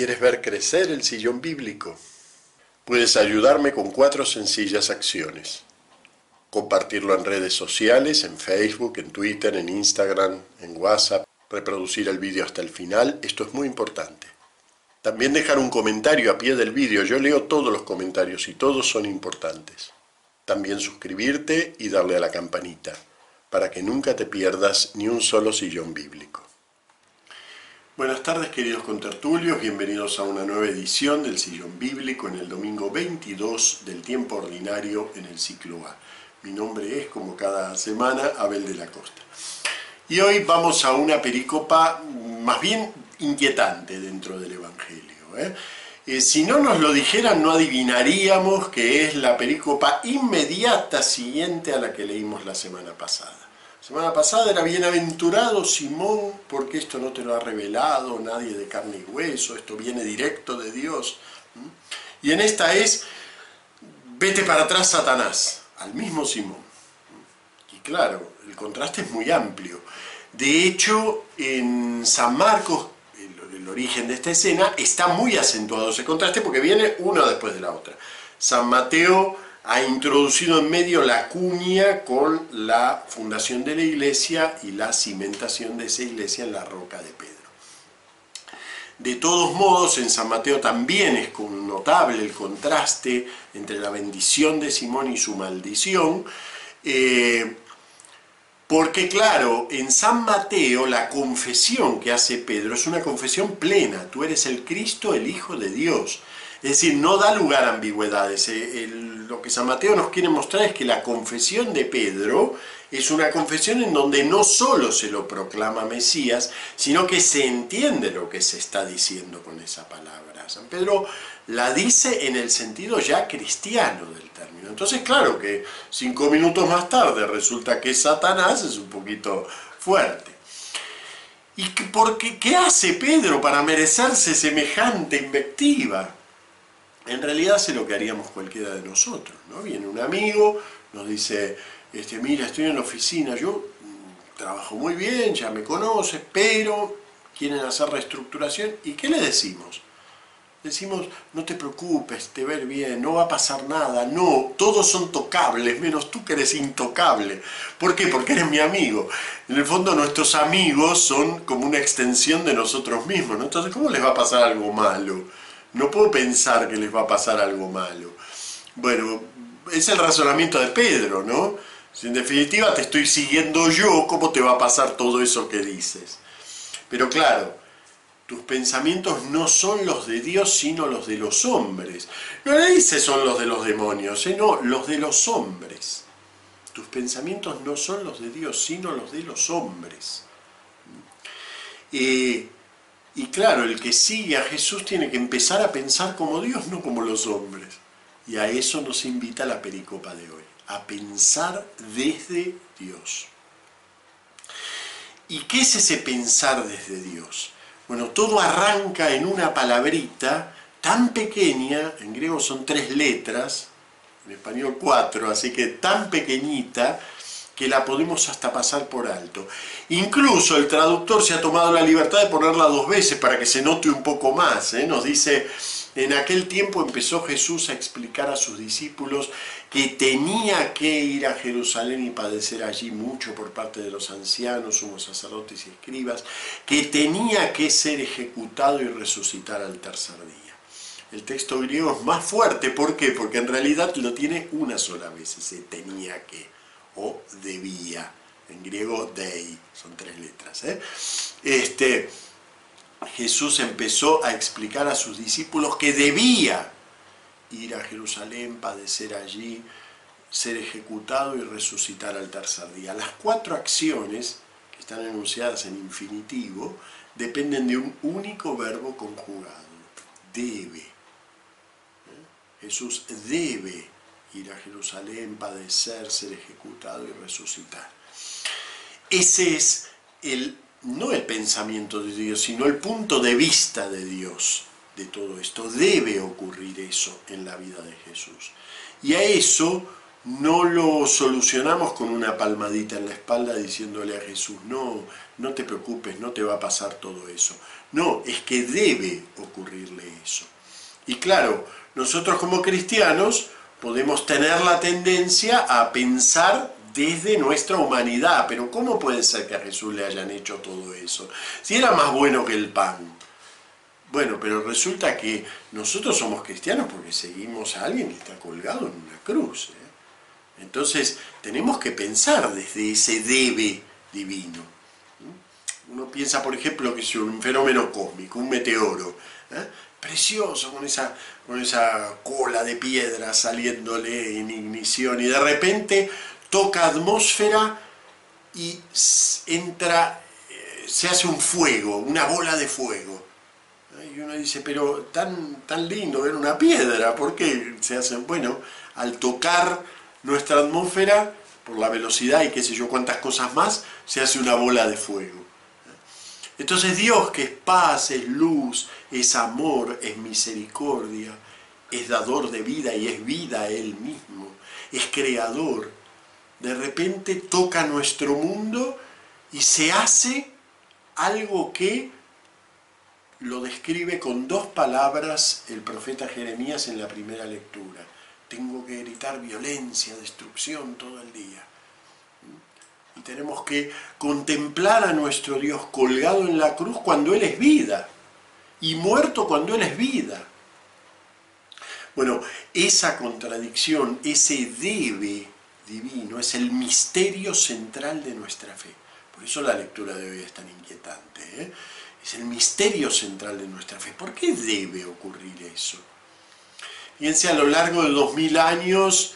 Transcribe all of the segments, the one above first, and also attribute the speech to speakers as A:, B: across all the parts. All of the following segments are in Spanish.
A: ¿Quieres ver crecer el sillón bíblico? Puedes ayudarme con cuatro sencillas acciones. Compartirlo en redes sociales, en Facebook, en Twitter, en Instagram, en WhatsApp, reproducir el vídeo hasta el final, esto es muy importante. También dejar un comentario a pie del vídeo, yo leo todos los comentarios y todos son importantes. También suscribirte y darle a la campanita, para que nunca te pierdas ni un solo sillón bíblico. Buenas tardes queridos contertulios, bienvenidos a una nueva edición del Sillón Bíblico en el domingo 22 del tiempo ordinario en el ciclo A. Mi nombre es, como cada semana, Abel de la Costa. Y hoy vamos a una pericopa más bien inquietante dentro del Evangelio. ¿eh? Eh, si no nos lo dijeran no adivinaríamos que es la pericopa inmediata siguiente a la que leímos la semana pasada semana pasada era bienaventurado Simón, porque esto no te lo ha revelado nadie de carne y hueso, esto viene directo de Dios. Y en esta es, vete para atrás Satanás, al mismo Simón. Y claro, el contraste es muy amplio. De hecho, en San Marcos, el, origen de esta escena, está muy acentuado ese contraste porque viene una después de la otra. San Mateo ha introducido en medio la cuña con la fundación de la iglesia y la cimentación de esa iglesia en la roca de Pedro. De todos modos, en San Mateo también es notable el contraste entre la bendición de Simón y su maldición, eh, porque claro, en San Mateo la confesión que hace Pedro es una confesión plena, tú eres el Cristo, el Hijo de Dios. Es decir, no da lugar a ambigüedades. Eh, lo que San Mateo nos quiere mostrar es que la confesión de Pedro es una confesión en donde no solo se lo proclama Mesías, sino que se entiende lo que se está diciendo con esa palabra. San Pedro la dice en el sentido ya cristiano del término. Entonces, claro que cinco minutos más tarde resulta que Satanás es un poquito fuerte. ¿Y qué hace Pedro para merecerse semejante invectiva? En realidad hace lo que haríamos cualquiera de nosotros. ¿no? Viene un amigo, nos dice, este, mira, estoy en la oficina, yo mm, trabajo muy bien, ya me conoces, pero quieren hacer reestructuración. ¿Y qué le decimos? Decimos, no te preocupes, te ver bien, no va a pasar nada, no, todos son tocables, menos tú que eres intocable. ¿Por qué? Porque eres mi amigo. En el fondo nuestros amigos son como una extensión de nosotros mismos, ¿no? Entonces, ¿cómo les va a pasar algo malo? No puedo pensar que les va a pasar algo malo. Bueno, es el razonamiento de Pedro, ¿no? Si en definitiva te estoy siguiendo yo, ¿cómo te va a pasar todo eso que dices? Pero claro, tus pensamientos no son los de Dios, sino los de los hombres. No le dice son los de los demonios, ¿eh? no, los de los hombres. Tus pensamientos no son los de Dios, sino los de los hombres. Eh, claro, el que sigue a Jesús tiene que empezar a pensar como Dios, no como los hombres. Y a eso nos invita la pericopa de hoy, a pensar desde Dios. ¿Y qué es ese pensar desde Dios? Bueno, todo arranca en una palabrita tan pequeña, en griego son tres letras, en español cuatro, así que tan pequeñita, que la podemos hasta pasar por alto. Incluso el traductor se ha tomado la libertad de ponerla dos veces para que se note un poco más. ¿eh? Nos dice, en aquel tiempo empezó Jesús a explicar a sus discípulos que tenía que ir a Jerusalén y padecer allí mucho por parte de los ancianos, sumos sacerdotes y escribas, que tenía que ser ejecutado y resucitar al tercer día. El texto griego es más fuerte, ¿por qué? Porque en realidad lo tiene una sola vez, ese tenía que o debía. En griego, dei, son tres letras. ¿eh? Este, Jesús empezó a explicar a sus discípulos que debía ir a Jerusalén, padecer allí, ser ejecutado y resucitar al tercer día. Las cuatro acciones, que están enunciadas en infinitivo, dependen de un único verbo conjugado, debe. ¿Eh? Jesús debe ir a Jerusalén, padecer, ser ejecutado y resucitar. Ese es el, no el pensamiento de Dios, sino el punto de vista de Dios de todo esto. Debe ocurrir eso en la vida de Jesús. Y a eso no lo solucionamos con una palmadita en la espalda diciéndole a Jesús, no, no te preocupes, no te va a pasar todo eso. No, es que debe ocurrirle Y claro, nosotros como cristianos podemos tener la tendencia a pensar desde nuestra humanidad, pero ¿cómo puede ser que a Jesús le hayan hecho todo eso? Si era más bueno que el pan. Bueno, pero resulta que nosotros somos cristianos porque seguimos a alguien que está colgado en una cruz. ¿eh? Entonces, tenemos que pensar desde ese debe divino. Uno piensa, por ejemplo, que es un fenómeno cósmico, un meteoro. ¿eh? Precioso, con esa, con esa cola de piedra saliéndole en ignición, y de repente toca atmósfera y entra, eh, se hace un fuego, una bola de fuego. Y uno dice, pero tan, tan lindo ver una piedra, ¿por qué se hace? Bueno, al tocar nuestra atmósfera, por la velocidad y qué sé yo cuántas cosas más, se hace una bola de fuego. Entonces Dios que es paz, es luz, es amor, es misericordia, es dador de vida y es vida Él mismo, es creador, de repente toca nuestro mundo y se hace algo que lo describe con dos palabras el profeta Jeremías en la primera lectura. Tengo que gritar violencia, destrucción todo el día. Y tenemos que contemplar a nuestro Dios colgado en la cruz cuando Él es vida y muerto cuando Él es vida. Bueno, esa contradicción, ese debe divino, es el misterio central de nuestra fe. Por eso la lectura de hoy es tan inquietante. ¿eh? Es el misterio central de nuestra fe. ¿Por qué debe ocurrir eso? Fíjense, a lo largo de dos mil años,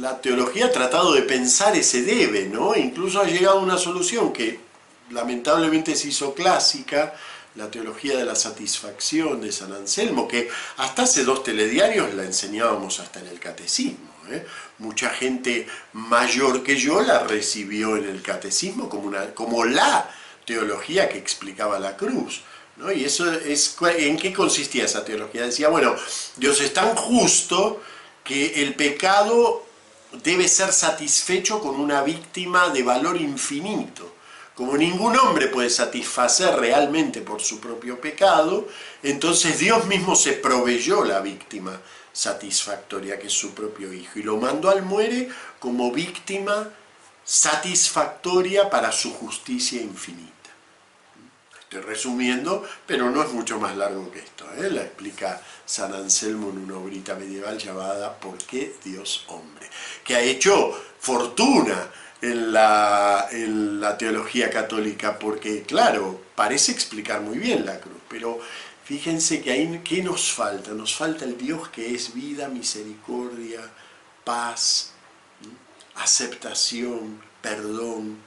A: la teología ha tratado de pensar ese debe, ¿no? incluso ha llegado a una solución que lamentablemente se hizo clásica, la teología de la satisfacción de San Anselmo, que hasta hace dos telediarios la enseñábamos hasta en el catecismo. ¿eh? Mucha gente mayor que yo la recibió en el catecismo como, una, como la teología que explicaba la cruz. ¿no? Y eso es, ¿en qué consistía esa teología? Decía, bueno, Dios es tan justo que el pecado debe ser satisfecho con una víctima de valor infinito. Como ningún hombre puede satisfacer realmente por su propio pecado, entonces Dios mismo se proveyó la víctima satisfactoria, que es su propio Hijo, y lo mandó al muere como víctima satisfactoria para su justicia infinita. Estoy resumiendo, pero no es mucho más largo que esto. ¿eh? La explica San Anselmo en una obrita medieval llamada ¿Por qué Dios hombre? Que ha hecho fortuna en la, en la teología católica, porque claro, parece explicar muy bien la cruz, pero fíjense que ahí, ¿qué nos falta? Nos falta el Dios que es vida, misericordia, paz, aceptación, perdón,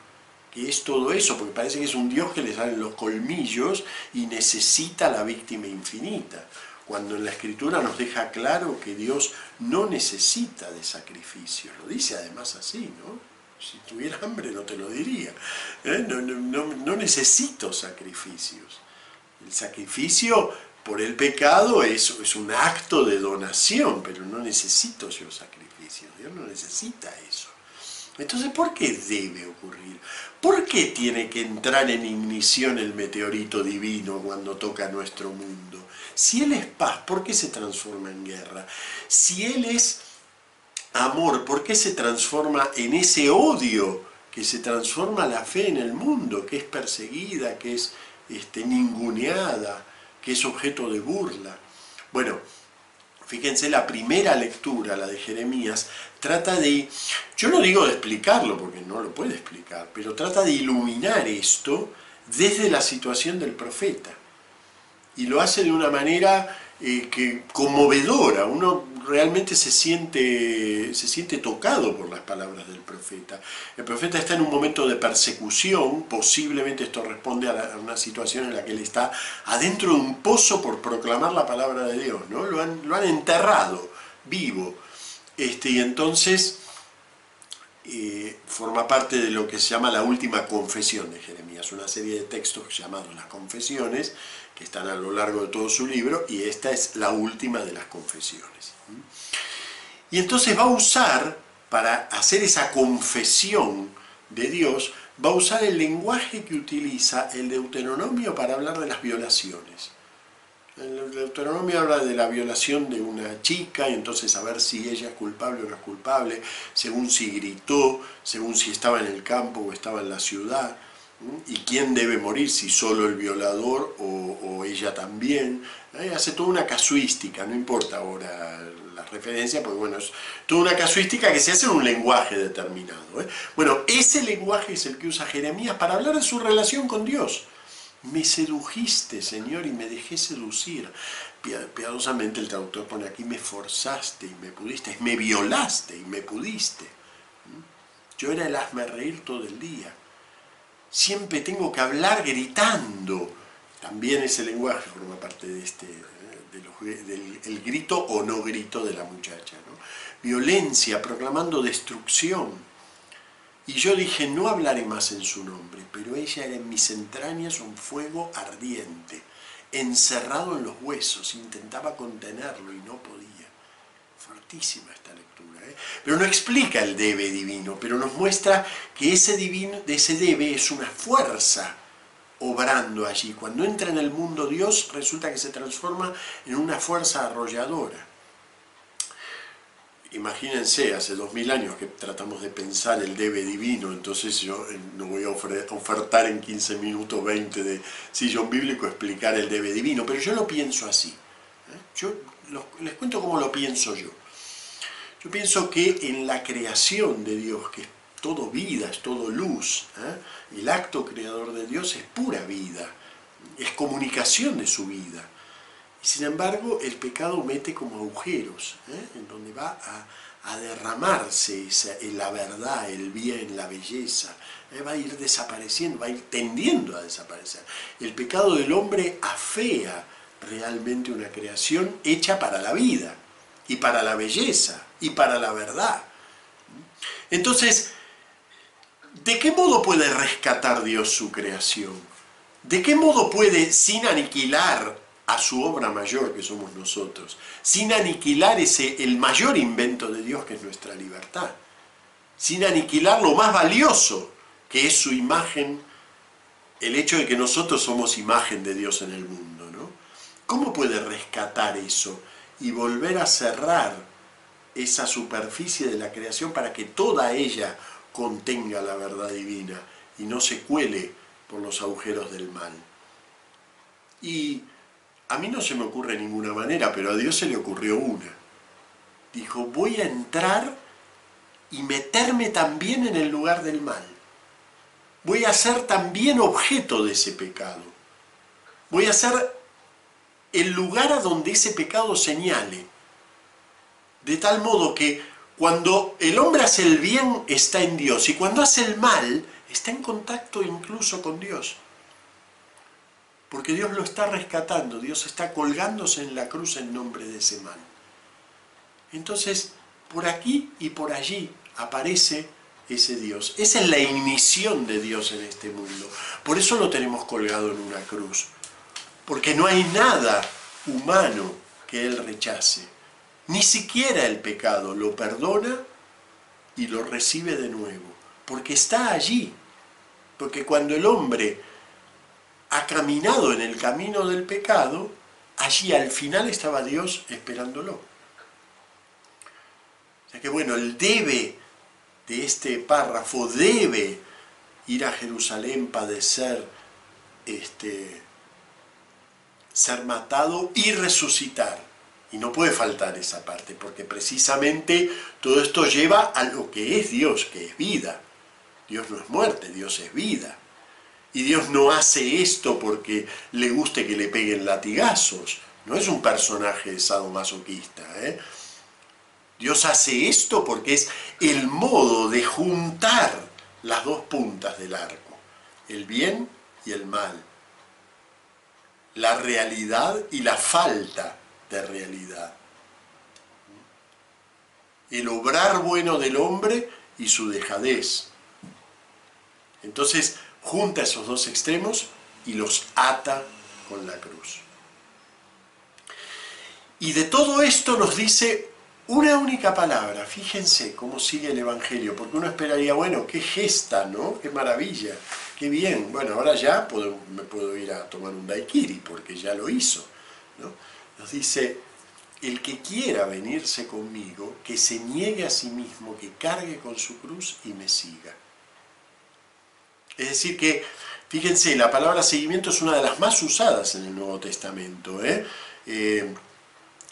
A: que es todo eso, porque parece que es un Dios que le salen los colmillos y necesita la víctima infinita, cuando en la Escritura nos deja claro que Dios no necesita de sacrificio, lo dice además así, ¿no? Si tuviera hambre no te lo diría. ¿eh? No, necesito sacrificios. El sacrificio por el pecado es, es un acto de donación, pero no necesito yo sacrificios. Dios no necesita eso. Entonces, ¿por qué debe ocurrir? ¿Por qué tiene que entrar en ignición el meteorito divino cuando toca nuestro mundo? Si Él es paz, ¿por qué se transforma en guerra? Si Él es amor, ¿por qué se transforma en ese odio que se transforma la fe en el mundo, que es perseguida, que es este, ninguneada, que es objeto de burla? Bueno, fíjense, la primera lectura, la de Jeremías, trata de, yo no digo de explicarlo, porque no lo puede explicar, pero trata de iluminar esto desde la situación del profeta. Y lo hace de una manera eh, que conmovedora, uno realmente se siente, se siente tocado por las palabras del profeta. El profeta está en un momento de persecución, posiblemente esto responde a, una situación en la que él está adentro de un pozo por proclamar la palabra de Dios, ¿no? lo, han, lo han enterrado vivo. Este, y entonces eh, forma parte de lo que se llama la última confesión de Jeremías, una serie de textos llamados las confesiones, que están a lo largo de todo su libro, y esta es la última de las confesiones. Y entonces va a usar, para hacer esa confesión de Dios, va a usar el lenguaje que utiliza el Deuteronomio para hablar de las violaciones. El Deuteronomio habla de la violación de una chica y entonces a ver si ella es culpable o no es culpable, según si gritó, según si estaba en el campo o estaba en la ciudad, y quién debe morir, si solo el violador o, ella también. Hace toda una casuística, no importa ahora la referencia, porque bueno, es toda una casuística que se hace en un lenguaje determinado. ¿eh? Bueno, ese lenguaje es el que usa Jeremías para hablar de su relación con Dios. Me sedujiste, Señor, y me dejé seducir. Piadosamente el traductor pone aquí, me forzaste y me pudiste, me violaste y me pudiste. Yo era el hazme reír todo el día. Siempre tengo que hablar gritando. También ese lenguaje forma parte de este, del el grito o no grito de la muchacha. Violencia, proclamando destrucción y yo dije, no hablaré más en su nombre, pero ella era en mis entrañas un fuego ardiente, encerrado en los huesos, intentaba contenerlo y no podía. Fortísima esta lectura, ¿eh? pero no explica el debe divino, pero nos muestra que ese, divino, ese debe es una fuerza obrando allí. Cuando entra en el mundo Dios, resulta que se transforma en una fuerza arrolladora imagínense, hace dos mil años que tratamos de pensar el debe divino, entonces yo eh, no voy a ofertar en 15 minutos 20 de sillón bíblico explicar el debe divino, pero yo lo pienso así. ¿eh? Yo les cuento cómo lo pienso yo. Yo pienso que en la creación de Dios, que es todo vida, es todo luz, ¿eh? el acto creador de Dios es pura vida, es comunicación de su vida. Y sin embargo, el pecado mete como agujeros, ¿eh? en donde va a, derramarse la verdad, el bien, la belleza. ¿eh? Va a ir desapareciendo, va a ir tendiendo a desaparecer. El pecado del hombre afea realmente una creación hecha para la vida, y para la belleza, y para la verdad. Entonces, ¿de qué modo puede rescatar Dios su creación? ¿De qué modo puede, sin aniquilar a su obra mayor que somos nosotros, sin aniquilar ese, el mayor invento de Dios que es nuestra libertad, sin aniquilar lo más valioso que es su imagen, el hecho de que nosotros somos imagen de Dios en el mundo. ¿no? ¿Cómo puede rescatar eso y volver a cerrar esa superficie de la creación para que toda ella contenga la verdad divina y no se cuele por los agujeros del mal? Y a mí no se me ocurre ninguna manera, pero a Dios se le ocurrió una. Dijo, voy a entrar y meterme también en el lugar del mal. Voy a ser también objeto de ese pecado. Voy a ser el lugar a donde ese pecado señale. De tal modo que cuando el hombre hace el bien está en Dios y cuando hace el mal está en contacto incluso con Dios porque Dios lo está rescatando, Dios está colgándose en la cruz en nombre de ese mal. Entonces, por aquí y por allí aparece ese Dios. Esa es la ignición de Dios en este mundo. Por eso lo tenemos colgado en una cruz. Porque no hay nada humano que Él rechace. Ni siquiera el pecado lo perdona y lo recibe de nuevo. Porque está allí. Porque cuando el hombre ha caminado en el camino del pecado, allí al final estaba Dios esperándolo. O sea que bueno, el debe de este párrafo debe ir a Jerusalén, padecer, este, ser matado y resucitar. Y no puede faltar esa parte, porque precisamente todo esto lleva a lo que es Dios, que es vida. Dios no es muerte, Dios es vida. Y Dios no hace esto porque le guste que le peguen latigazos. No es un personaje sadomasoquista. ¿eh? Dios hace esto porque es el modo de juntar las dos puntas del arco. El bien y el mal. La realidad y la falta de realidad. El obrar bueno del hombre y su dejadez. Entonces, junta esos dos extremos y los ata con la cruz. Y de todo esto nos dice una única palabra, fíjense cómo sigue el Evangelio, porque uno esperaría, bueno, qué gesta, ¿no? Qué maravilla, qué bien, bueno, ahora ya me puedo ir a tomar un daiquiri, porque ya lo hizo, ¿no? nos dice, el que quiera venirse conmigo, que se niegue a sí mismo, que cargue con su cruz y me siga. Es decir, que, fíjense, la palabra seguimiento es una de las más usadas en el Nuevo Testamento. ¿eh? eh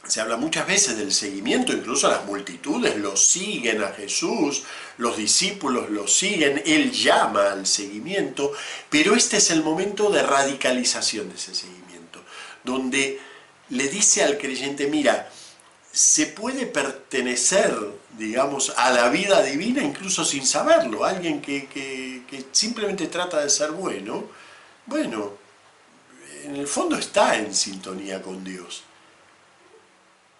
A: se habla muchas veces del seguimiento, incluso las multitudes lo siguen a Jesús, los discípulos lo siguen, Él llama al seguimiento, pero este es el momento de radicalización de ese seguimiento, donde le dice al creyente, mira, se puede pertenecer, digamos, a la vida divina incluso sin saberlo, alguien que, que simplemente trata de ser bueno, bueno, en el fondo está en sintonía con Dios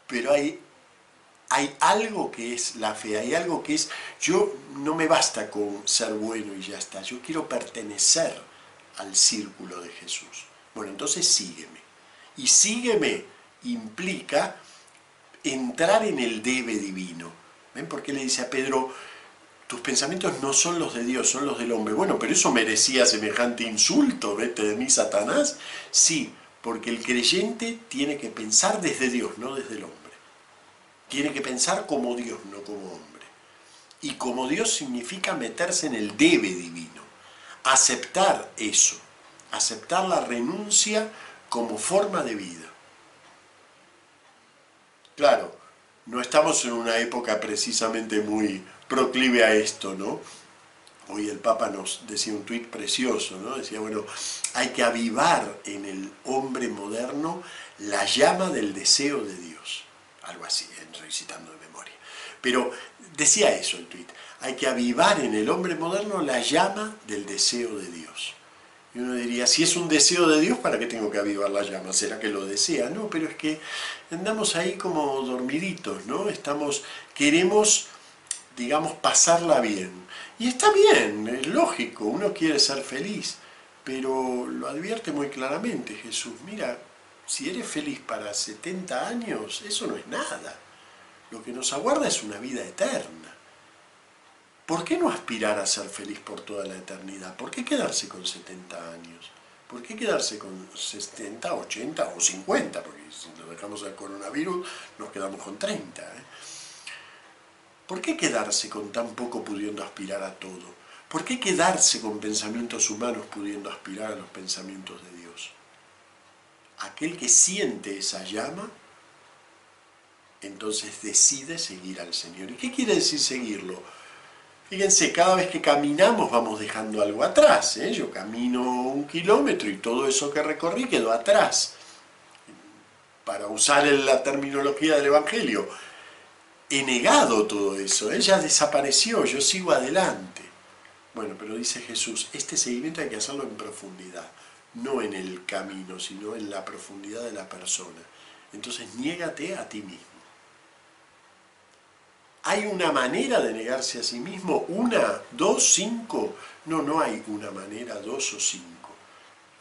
A: pero hay, hay algo que es la fe, hay algo que es, yo no me basta con ser bueno y ya está, yo quiero pertenecer al círculo de Jesús. Bueno, entonces sígueme. Y sígueme implica entrar en el debe divino. ¿Ven por qué le dice a Pedro, tus pensamientos no son los de Dios, son los del hombre? Bueno, pero eso merecía semejante insulto, vete de mí, Satanás. Sí, porque el creyente tiene que pensar desde Dios, no desde el hombre. Tiene que pensar como Dios, no como hombre. Y como Dios significa meterse en el debe divino, aceptar eso, aceptar la renuncia como forma de vida. Claro, no estamos en una época precisamente muy proclive a esto, ¿no? Hoy el Papa nos decía un tuit precioso, ¿no? Decía, bueno, hay que avivar en el hombre moderno la llama del deseo de Dios. Algo así, recitando de memoria. Pero decía eso el tuit. Hay que avivar en el hombre moderno la llama del deseo de Dios. Y uno diría, si es un deseo de Dios, ¿para qué tengo que avivar la llama? ¿Será que lo desea? No, pero es que andamos ahí como dormiditos, ¿no? Estamos, queremos, digamos, pasarla bien y está bien, es lógico, uno quiere ser feliz, pero lo advierte muy claramente Jesús. Mira, si eres feliz para 70 años, eso no es nada. Lo que nos aguarda es una vida eterna. ¿Por qué no aspirar a ser feliz por toda la eternidad? ¿Por qué quedarse con 70 años? ¿Por qué quedarse con 70, 80 o 50? Porque si nos dejamos al coronavirus, nos quedamos con 30. ¿eh? ¿Por qué quedarse con tan poco pudiendo aspirar a todo? ¿Por qué quedarse con pensamientos humanos pudiendo aspirar a los pensamientos de Dios? Aquel que siente esa llama, entonces decide seguir al Señor. ¿Y qué quiere decir seguirlo? Fíjense, cada vez que caminamos vamos dejando algo atrás. ¿eh? Yo camino un kilómetro y todo eso que recorrí quedó atrás. Para usar la terminología del Evangelio, he negado todo eso, ella desapareció, yo sigo adelante. Bueno, pero dice Jesús, este seguimiento hay que hacerlo en profundidad, no en el camino, sino en la profundidad de la persona. Entonces, niégate a ti mismo. ¿Hay una manera de negarse a sí mismo? ¿Una, dos, cinco? No, no hay una manera, dos o cinco.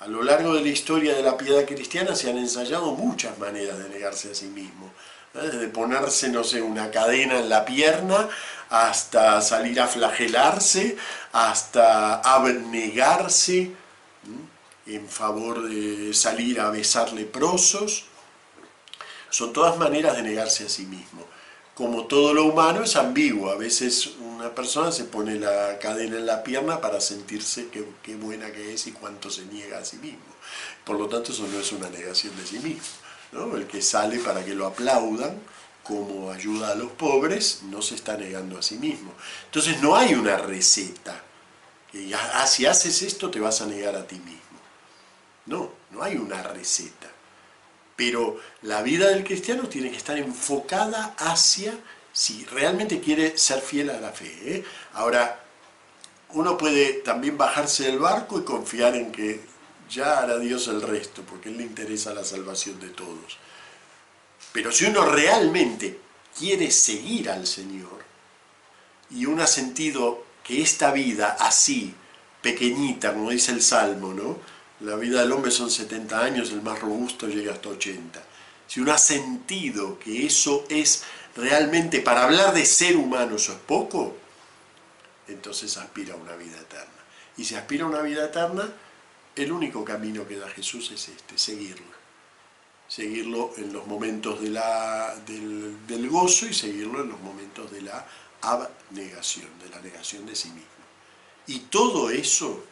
A: A lo largo de la historia de la piedad cristiana se han ensayado muchas maneras de negarse a sí mismo desde ponerse, no sé, una cadena en la pierna, hasta salir a flagelarse, hasta abnegarse en favor de salir a besar leprosos. Son todas maneras de negarse a sí mismo. Como todo lo humano es ambiguo, a veces una persona se pone la cadena en la pierna para sentirse qué, buena que es y cuánto se niega a sí mismo. Por lo tanto, eso no es una negación de sí mismo el que sale para que lo aplaudan como ayuda a los pobres, no se está negando a sí mismo. Entonces no hay una receta, ah, si haces esto te vas a negar a ti mismo. No, no hay una receta. Pero la vida del cristiano tiene que estar enfocada hacia si realmente quiere ser fiel a la fe. ¿eh? Ahora, uno puede también bajarse del barco y confiar en que ya hará Dios el resto, porque Él le interesa la salvación de todos. Pero si uno realmente quiere seguir al Señor, y uno ha sentido que esta vida así, pequeñita, como dice el Salmo, ¿no? La vida del hombre son 70 años, el más robusto llega hasta 80. Si uno ha sentido que eso es realmente, para hablar de ser humano, eso es poco, entonces aspira a una vida eterna. Y si aspira a una vida eterna, el único camino que da Jesús es este, seguirlo. seguirlo en los momentos de la, del, del, gozo y seguirlo en los momentos de la abnegación, de la negación de sí mismo. Y todo eso,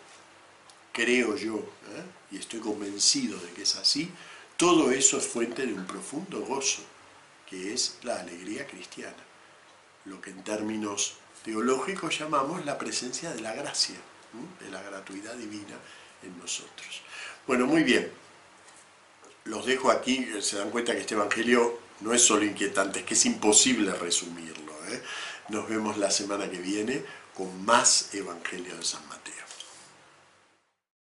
A: creo yo, ¿eh? y estoy convencido de que es así, todo eso es fuente de un profundo gozo, que es la alegría cristiana, lo que en términos teológicos llamamos la presencia de la gracia, de la gratuidad divina en nosotros. Bueno, muy bien los dejo aquí, se dan cuenta que este Evangelio no es solo inquietante, es que es imposible resumirlo. ¿eh? Nos vemos la semana que viene con más Evangelio de San Mateo.